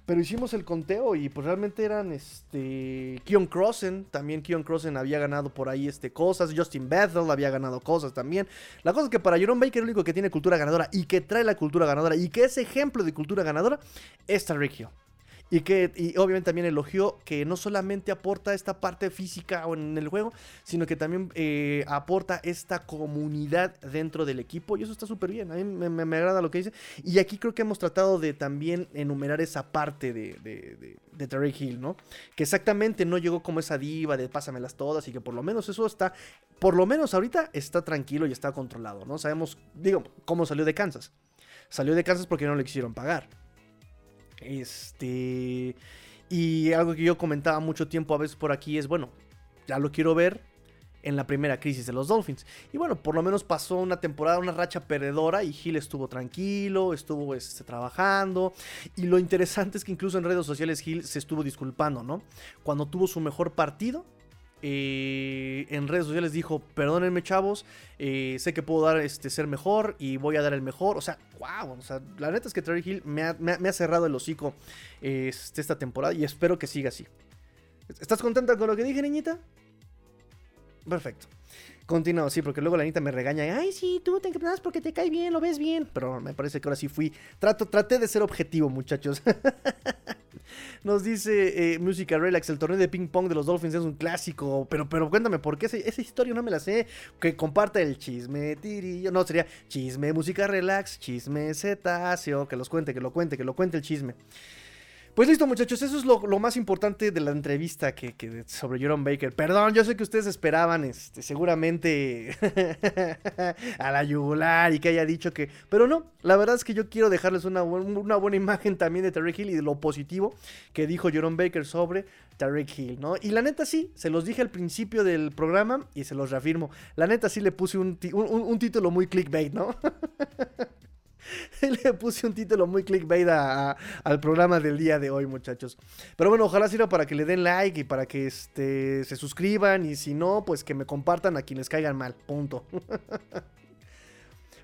S1: Pero hicimos el conteo y pues realmente eran este. Keon Crossen. También Keon Crossen había ganado por ahí este, cosas. Justin Bethel había ganado cosas también. La cosa es que para Jerome Baker el único que tiene cultura ganadora y que trae la cultura ganadora y que es ejemplo de cultura ganadora es Tariq Hill. Y que y obviamente también elogió que no solamente aporta esta parte física en el juego, sino que también eh, aporta esta comunidad dentro del equipo. Y eso está súper bien. A mí me, agrada lo que dice. Y aquí creo que hemos tratado de también enumerar esa parte de, de, de, Terry Hill, ¿no? Que exactamente no llegó como esa diva de pásamelas todas y que por lo menos eso está, por lo menos ahorita está tranquilo y está controlado, ¿no? Sabemos, digo, cómo salió de Kansas. Salió de Kansas porque no le quisieron pagar. Este. Y algo que yo comentaba mucho tiempo a veces por aquí es, bueno, ya lo quiero ver en la primera crisis de los Dolphins. Y bueno, por lo menos pasó una temporada, una racha perdedora y Hill estuvo tranquilo, estuvo este, trabajando. Y lo interesante es que incluso en redes sociales Hill se estuvo disculpando, ¿no? Cuando tuvo su mejor partido, eh, en redes sociales dijo, perdónenme chavos, eh, sé que puedo dar este ser mejor y voy a dar el mejor. O sea, wow, la neta es que Terry Hill me ha, cerrado el hocico este, esta temporada y espero que siga así. ¿Estás contenta con lo que dije, niñita? Perfecto. Continuo, sí, porque luego la niñita me regaña. Ay, sí, tú te encaminas porque te cae bien, lo ves bien. Pero me parece que ahora sí fui. Trato, traté de ser objetivo, muchachos. Nos dice eh, Música Relax, el torneo de ping pong de los Dolphins es un clásico. Pero, pero cuéntame, ¿por qué esa, historia no me la sé? Que comparta el chisme, tirillo. No, sería chisme, música relax, chisme cetáceo. Que los cuente, que lo cuente, que lo cuente el chisme. Pues listo, muchachos, eso es lo, más importante de la entrevista que, sobre Jerome Baker. Perdón, yo sé que ustedes esperaban, este, seguramente a la yugular y que haya dicho que. Pero no, la verdad es que yo quiero dejarles una, buena imagen también de Tarek Hill y de lo positivo que dijo Jerome Baker sobre Tarek Hill, ¿no? Y la neta sí, se los dije al principio del programa y se los reafirmo. La neta sí le puse un, un título muy clickbait, ¿no? Le puse un título muy clickbait al programa del día de hoy, muchachos. Pero bueno, ojalá sirva para que le den like y para que este, se suscriban. Y si no, pues que me compartan a quienes caigan mal. Punto.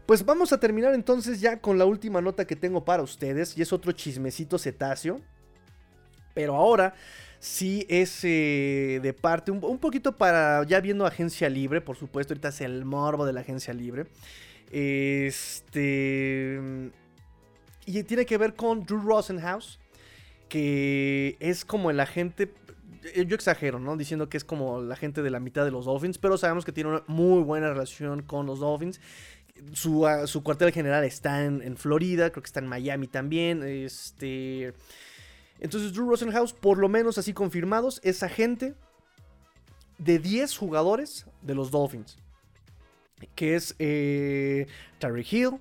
S1: Pues vamos a terminar entonces ya con la última nota que tengo para ustedes. Y es otro chismecito cetáceo. Pero ahora sí es eh, de parte, un, poquito para ya viendo agencia libre, por supuesto, ahorita es el morbo de la agencia libre. Este. y tiene que ver con Drew Rosenhaus, que es como el agente eh, yo exagero, ¿no? Diciendo que es como la gente de la mitad de los Dolphins, pero sabemos que tiene una muy buena relación con los Dolphins. Su, ah, cuartel general está en, Florida, creo que está en Miami también. Este. Entonces, Drew Rosenhaus, por lo menos así confirmados, es agente de 10 jugadores de los Dolphins. Que es eh, Terry Hill,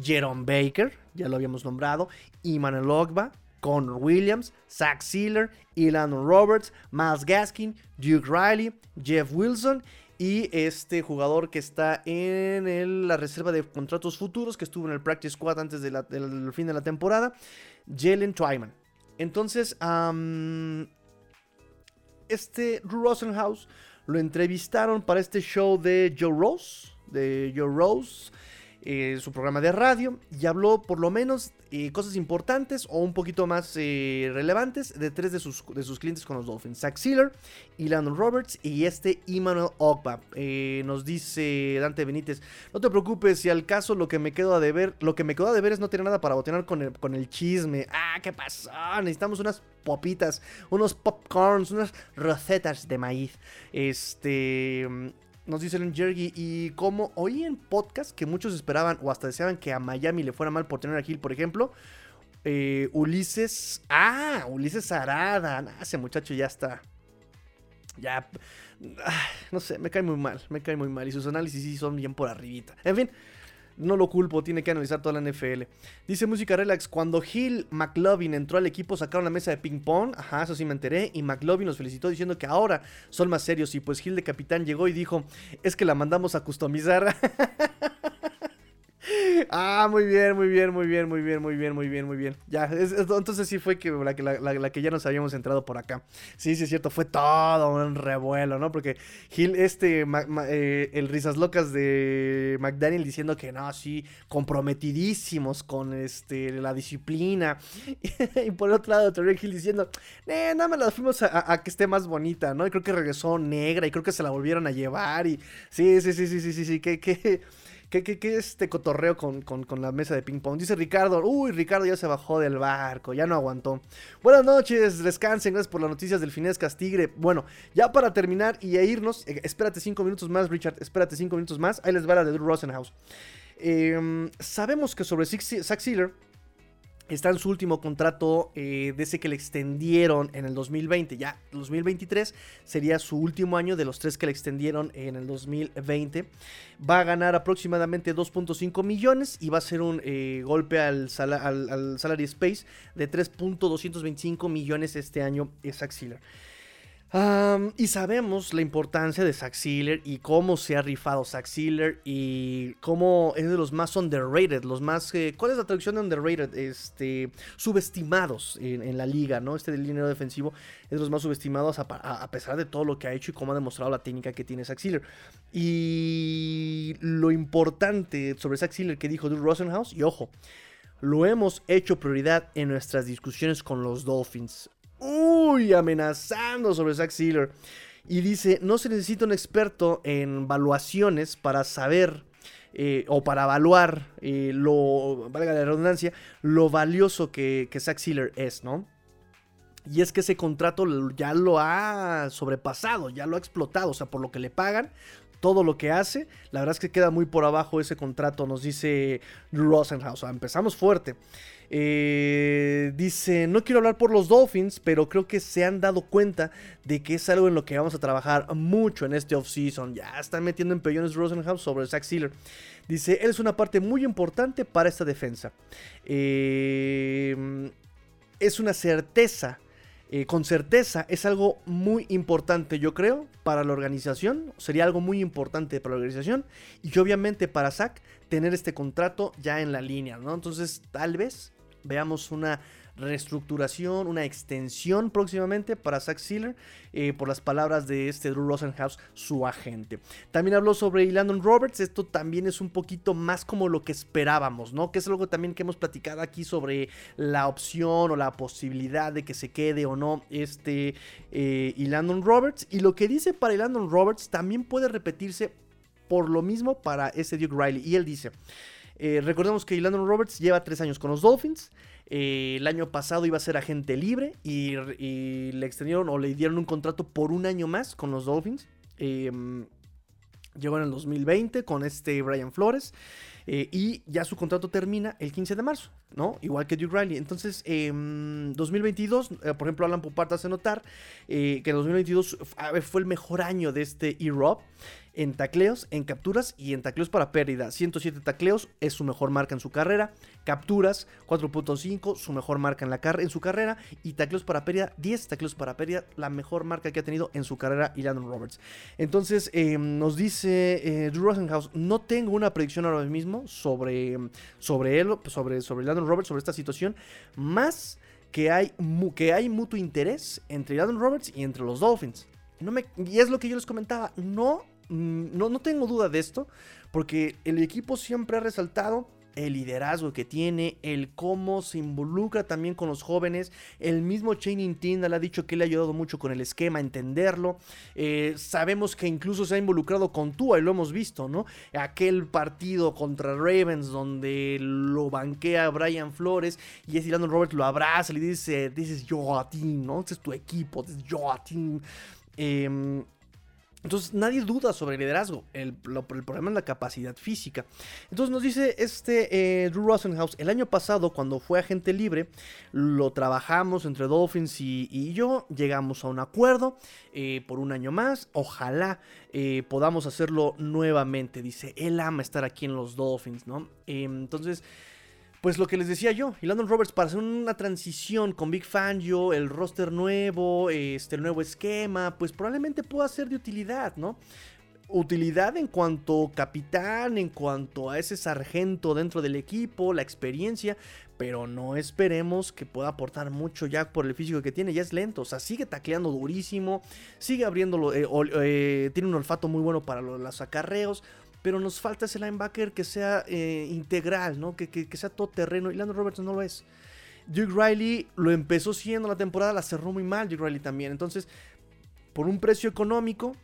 S1: Jerome Baker, ya lo habíamos nombrado, Emmanuel Ogba, Connor Williams, Zach Sealer, Ilan Roberts, Miles Gaskin, Duke Riley, Jeff Wilson y este jugador que está en la reserva de contratos futuros, que estuvo en el Practice Squad antes del fin de la temporada, Jalen Twyman. Entonces, este Rosenhaus lo entrevistaron para este show de Joe Rose, de Joe Rose, eh, su programa de radio, y habló por lo menos cosas importantes o un poquito más eh, relevantes de tres de sus, de sus clientes con los Dolphins. Zach Sealer, Landon Roberts y este Emmanuel Ogba. Eh, nos dice Dante Benítez, no te preocupes si al caso lo que me quedo a deber, lo que me quedó a deber es no tener nada para botenar con el, con el chisme. Ah, ¿qué pasó? Necesitamos unas popitas, unos popcorns, unas rocetas de maíz. Este nos dice el Jergy, y como oí en podcast que muchos esperaban o hasta deseaban que a Miami le fuera mal por tener a Gil, por ejemplo, eh, Ulises, ah, Ulises Arada, ese muchacho ya está, ya, no sé, me cae muy mal, me cae muy mal y sus análisis sí son bien por arribita. En fin, no lo culpo, tiene que analizar toda la NFL. Dice Música Relax, cuando Hill McLovin entró al equipo sacaron la mesa de ping pong, ajá, eso sí me enteré, y McLovin los felicitó diciendo que ahora son más serios y pues Hill de capitán llegó y dijo, es que la mandamos a customizar. Ah, muy bien, muy bien, muy bien, muy bien, muy bien, muy bien, muy bien. Ya, entonces sí fue que la, que ya nos habíamos entrado por acá. Sí, sí, es cierto, fue todo un revuelo, ¿no? Porque Gil, este, eh, el risas locas de McDaniel diciendo que no, sí, comprometidísimos con este, la disciplina. y por otro lado, Terry Hill diciendo, eh, nada más la fuimos a, que esté más bonita, ¿no? Y creo que regresó negra y creo que se la volvieron a llevar. Y sí, sí, sí, sí, sí, sí, sí, que, que ¿Qué, qué, qué este cotorreo con, con, la mesa de ping pong? Dice Ricardo, uy, Ricardo ya se bajó del barco, ya no aguantó. Buenas noches, descansen, gracias por las noticias del Finescas Tigre. Bueno, ya para terminar y a irnos, eh, espérate cinco minutos más, Richard, espérate cinco minutos más. Ahí les va la de Drew Rosenhaus. Em, sabemos que sobre Zack Sealer Está en su último contrato eh, desde que le extendieron en el 2020. Ya 2023 sería su último año de los tres que le extendieron en el 2020. Va a ganar aproximadamente 2.5 millones y va a ser un eh, golpe al, al, salary space de 3.225 millones este año. Es Axiller y sabemos la importancia de Zack Sealer y cómo se ha rifado Zack Sealer y cómo es de los más underrated, los más... Eh, ¿Cuál es la traducción de underrated? Este, subestimados en, la liga, ¿no? Este del dinero defensivo es de los más subestimados a, pesar de todo lo que ha hecho y cómo ha demostrado la técnica que tiene Zack Sealer. Y lo importante sobre Zack Sealer que dijo Drew Rosenhaus, y ojo, lo hemos hecho prioridad en nuestras discusiones con los Dolphins uy, amenazando sobre Zack Sealer. Y dice, no se necesita un experto en valuaciones para saber eh, o para evaluar eh, lo, valga la redundancia, lo valioso que, que Zack Sealer es, ¿no? Y es que ese contrato ya lo ha sobrepasado, ya lo ha explotado, o sea, por lo que le pagan, todo lo que hace, la verdad es que queda muy por abajo ese contrato, nos dice Rosenhaus, o sea, empezamos fuerte. Eh, dice, no quiero hablar por los Dolphins, pero creo que se han dado cuenta de que es algo en lo que vamos a trabajar mucho en este offseason. Ya están metiendo en pellones Rosenhaus sobre Zach Sealer. Dice, él es una parte muy importante para esta defensa. Eh, es una certeza. Eh, con certeza es algo muy importante, yo creo, para la organización. Sería algo muy importante para la organización. Y obviamente para Zach tener este contrato ya en la línea, ¿no? Entonces, tal vez veamos una reestructuración, una extensión próximamente para Zack Sealer, eh, por las palabras de este Drew Rosenhaus, su agente. También habló sobre Landon Roberts, esto también es un poquito más como lo que esperábamos, ¿no? Que es algo también que hemos platicado aquí sobre la opción o la posibilidad de que se quede o no este eh, Roberts. Y lo que dice para Landon Roberts también puede repetirse por lo mismo para ese Duke Riley. Y él dice... Eh, recordemos que Landon Roberts lleva tres años con los Dolphins. Eh, el año pasado iba a ser agente libre y, le extendieron o le dieron un contrato por un año más con los Dolphins. Em, llegó en el 2020 con este Brian Flores. Eh, y ya su contrato termina el 15 de marzo, ¿no? Igual que Duke Riley. Entonces, en 2022, eh, por ejemplo, Alan Popart hace notar eh, que en 2022 fue el mejor año de este E-Rob en tacleos, en capturas y en tacleos para pérdida. 107 tacleos es su mejor marca en su carrera. Capturas 4.5, su mejor marca en, la en su carrera. Y tacleos para pérdida, 10 tacleos para pérdida, la mejor marca que ha tenido en su carrera y Landon Roberts. Entonces em, nos dice eh, Drew Rosenhaus, no tengo una predicción ahora mismo sobre, sobre él, sobre, sobre Landon Roberts, sobre esta situación. Más que hay, que hay mutuo interés entre Landon Roberts y entre los Dolphins. Y es lo que yo les comentaba, no no, no tengo duda de esto, porque el equipo siempre ha resaltado el liderazgo que tiene, el cómo se involucra también con los jóvenes. El mismo Channing Tindall ha dicho que le ha ayudado mucho con el esquema, entenderlo. Eh, sabemos que incluso se ha involucrado con Tua y lo hemos visto, ¿no? Aquel partido contra Ravens donde lo banquea Brian Flores y es Landon Roberts lo abraza y le dice, dices yo a ti, ¿no? Este es tu equipo, dices yo a ti. Eh, entonces nadie duda sobre el liderazgo, el, problema es la capacidad física. Entonces nos dice este eh, Drew Rosenhaus, el año pasado cuando fue agente libre, lo trabajamos entre Dolphins y, yo, llegamos a un acuerdo eh, por un año más, ojalá eh, podamos hacerlo nuevamente, dice, él ama estar aquí en los Dolphins, ¿no? entonces pues lo que les decía yo, y Landon Roberts para hacer una transición con Big Fangio, el roster nuevo, este, el nuevo esquema, pues probablemente pueda ser de utilidad, ¿no? Utilidad en cuanto capitán, en cuanto a ese sargento dentro del equipo, la experiencia, pero no esperemos que pueda aportar mucho ya por el físico que tiene, ya es lento, o sea, sigue tacleando durísimo, sigue abriéndolo, eh, eh, tiene un olfato muy bueno para los acarreos, pero nos falta ese linebacker que sea eh, integral, ¿no? Que, que, que, sea todo terreno. Y Landon Robertson no lo es. Duke Riley lo empezó siendo la temporada, la cerró muy mal Duke Riley también. Entonces, por un precio económico,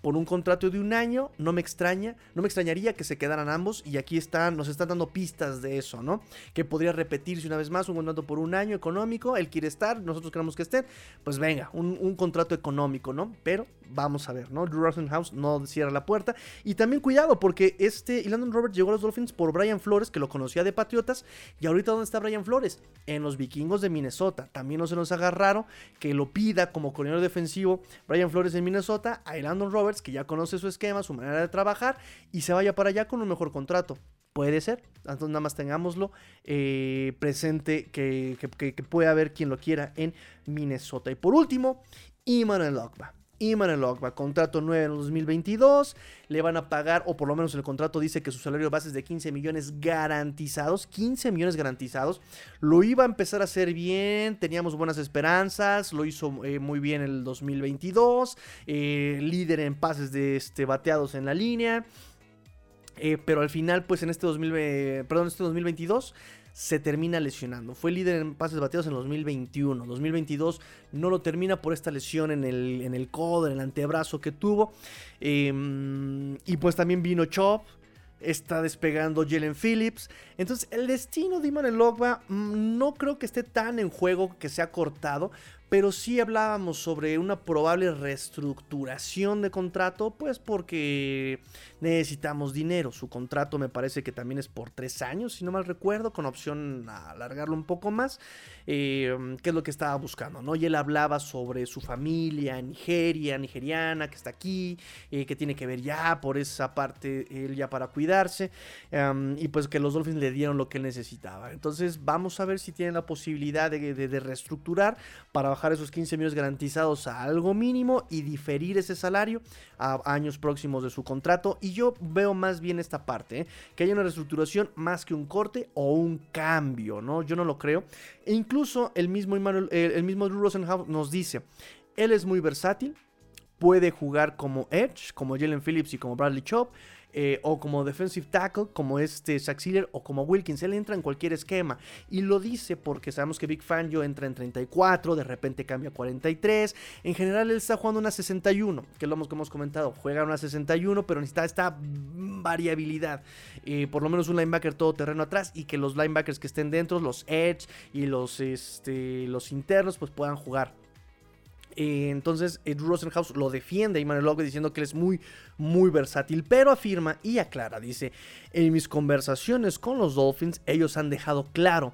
S1: por un contrato de un año, no me extraña, no me extrañaría que se quedaran ambos y aquí están, nos están dando pistas de eso, ¿no? Que podría repetirse una vez más un contrato por un año económico, él quiere estar, nosotros queremos que estén, pues venga, un, contrato económico, ¿no? Pero vamos a ver, ¿no? Drew Rosenhaus no cierra la puerta y también cuidado porque este Landon Roberts llegó a los Dolphins por Brian Flores, que lo conocía de Patriotas, y ahorita ¿dónde está Brian Flores? En los vikingos de Minnesota. También no se nos haga raro que lo pida como coordinador defensivo Brian Flores en Minnesota a Landon Roberts que ya conoce su esquema, su manera de trabajar y se vaya para allá con un mejor contrato. Puede ser, entonces nada más tengámoslo eh, presente que, puede haber quien lo quiera en Minnesota. Y por último, Iman Lokba. Iman Lokba, contrato 9 en el 2022. Le van a pagar, o por lo menos el contrato dice que su salario base es de 15 millones garantizados. 15 millones garantizados. Lo iba a empezar a hacer bien, teníamos buenas esperanzas. Lo hizo eh, muy bien el 2022. Eh, líder en pases de este, bateados en la línea. Eh, pero al final, pues en este, 2000, perdón, este 2022 se termina lesionando. Fue líder en pases bateados en 2021. 2022 no lo termina por esta lesión en el, en el codo, en el antebrazo que tuvo. Em, y pues también vino Chop. Está despegando Jalen Phillips. Entonces, el destino de Iman Logba mm, no creo que esté tan en juego que se ha cortado pero sí hablábamos sobre una probable reestructuración de contrato, pues porque necesitamos dinero. Su contrato me parece que también es por tres años, si no mal recuerdo, con opción a alargarlo un poco más, eh, que es lo que estaba buscando, ¿no? Y él hablaba sobre su familia Nigeria, nigeriana, que está aquí, eh, que tiene que ver ya por esa parte, él ya para cuidarse, em, y pues que los Dolphins le dieron lo que él necesitaba. Entonces vamos a ver si tienen la posibilidad de, de reestructurar para bajar esos 15 millones garantizados a algo mínimo y diferir ese salario a años próximos de su contrato. Y yo veo más bien esta parte, ¿eh? que haya una reestructuración más que un corte o un cambio, ¿no? Yo no lo creo. E incluso el mismo, el mismo Drew Rosenhaus nos dice, él es muy versátil, puede jugar como Edge, como Jalen Phillips y como Bradley Chop. Eh, o como defensive tackle, como este Saxiller o como Wilkins. Él entra en cualquier esquema y lo dice porque sabemos que Big Fangio entra en 34, de repente cambia a 43. En general, él está jugando una 61, que lo hemos, hemos comentado. Juega una 61, pero necesita esta variabilidad. Eh, por lo menos un linebacker todo terreno atrás y que los linebackers que estén dentro, los edge y los, este, los internos, pues puedan jugar eh, entonces, Drew Rosenhaus lo defiende a Emmanuel diciendo que él es muy, muy versátil, pero afirma y aclara, dice, en mis conversaciones con los Dolphins, ellos han dejado claro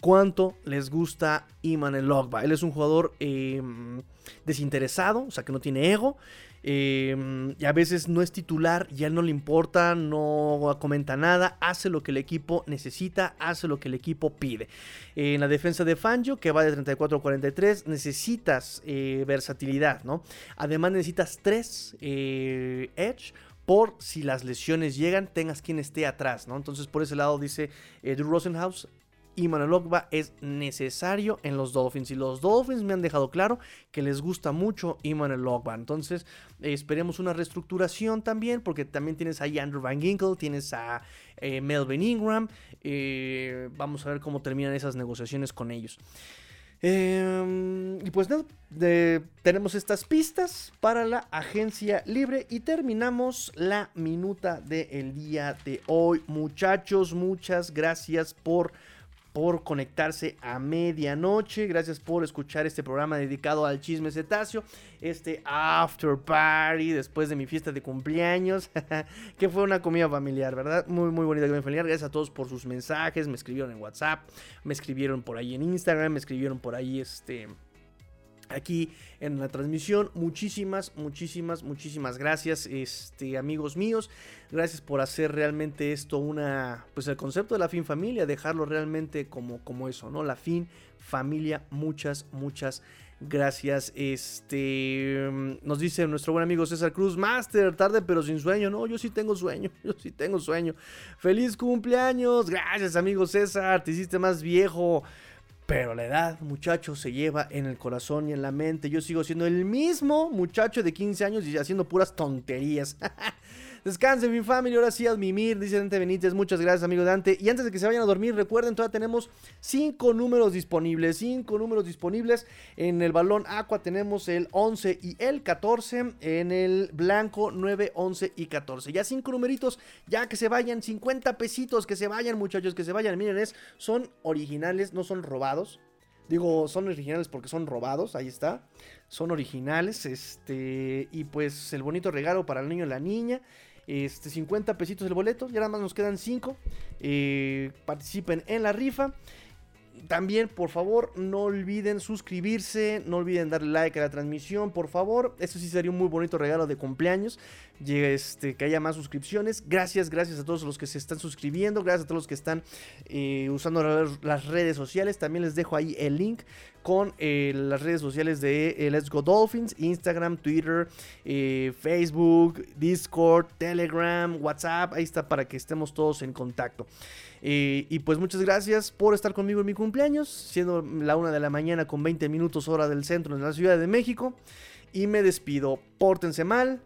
S1: cuánto les gusta Emmanuel Ogba. Él es un jugador em, desinteresado, o sea, que no tiene ego, Em, y a veces no es titular, ya no le importa, no comenta nada, hace lo que el equipo necesita, hace lo que el equipo pide. en la defensa de Fangio, que va de 34 a 43, necesitas eh, versatilidad, ¿no? Además necesitas 3 eh, edge por si las lesiones llegan, tengas quien esté atrás, ¿no? Entonces por ese lado dice eh, Drew Rosenhaus, Manuel Ogba es necesario en los Dolphins. Y los Dolphins me han dejado claro que les gusta mucho Emmanuel Ogba. Entonces, esperemos una reestructuración también, porque también tienes a Andrew Van Ginkle, tienes a eh, Melvin Ingram. Eh, vamos a ver cómo terminan esas negociaciones con ellos. Em, y pues tenemos estas pistas para la agencia libre y terminamos la minuta del día de hoy. Muchachos, muchas gracias por por conectarse a medianoche. Gracias por escuchar este programa dedicado al chisme cetáceo. Este after party después de mi fiesta de cumpleaños. que fue una comida familiar, ¿verdad? Muy, muy bonita comida familiar. Gracias a todos por sus mensajes. Me escribieron en WhatsApp. Me escribieron por ahí en Instagram. Me escribieron por ahí este aquí en la transmisión. Muchísimas, muchísimas, muchísimas gracias, este, amigos míos. Gracias por hacer realmente esto una, pues el concepto de la fin familia, dejarlo realmente como, como eso, ¿no? La fin familia, muchas, muchas gracias. Este, nos dice nuestro buen amigo César Cruz, Master, tarde pero sin sueño. No, yo sí tengo sueño, yo sí tengo sueño. Feliz cumpleaños, gracias amigo César, te hiciste más viejo. Pero la edad, muchacho, se lleva en el corazón y en la mente. Yo sigo siendo el mismo muchacho de 15 años y haciendo puras tonterías. Descanse mi familia, ahora sí a mimir, dice Dante Benítez. Muchas gracias, amigo Dante. Y antes de que se vayan a dormir, recuerden, todavía tenemos 5 números disponibles. 5 números disponibles. En el balón Aqua tenemos el 11 y el 14. En el blanco 9, 11 y 14. Ya 5 numeritos, ya que se vayan. 50 pesitos, que se vayan, muchachos, que se vayan. Miren, es, son originales, no son robados. Digo, son originales porque son robados, ahí está. Son originales, este, y pues el bonito regalo para el niño y la niña. Este, 50 pesitos el boleto, ya nada más nos quedan 5. Eh, participen en la rifa. También, por favor, no olviden suscribirse, no olviden darle like a la transmisión, por favor. Eso sí sería un muy bonito regalo de cumpleaños. Este, que haya más suscripciones. Gracias, gracias a todos los que se están suscribiendo, gracias a todos los que están eh, usando las redes sociales. También les dejo ahí el link con eh, las redes sociales de eh, Let's Go Dolphins, Instagram, Twitter, Facebook, Discord, Telegram, WhatsApp. Ahí está para que estemos todos en contacto. Y pues muchas gracias por estar conmigo en mi cumpleaños, siendo la una de la mañana con 20 minutos hora del centro en la Ciudad de México. Y me despido. Pórtense mal,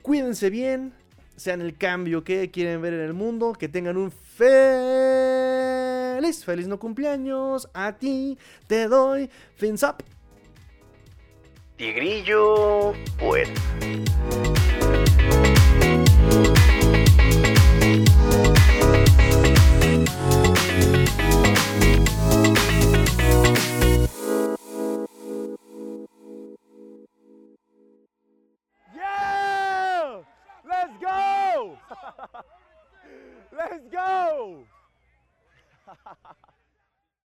S1: cuídense bien, sean el cambio que quieren ver en el mundo, que tengan un feliz, feliz no cumpleaños. A ti te doy fins up.
S3: Tigrillo, bueno. Let's go!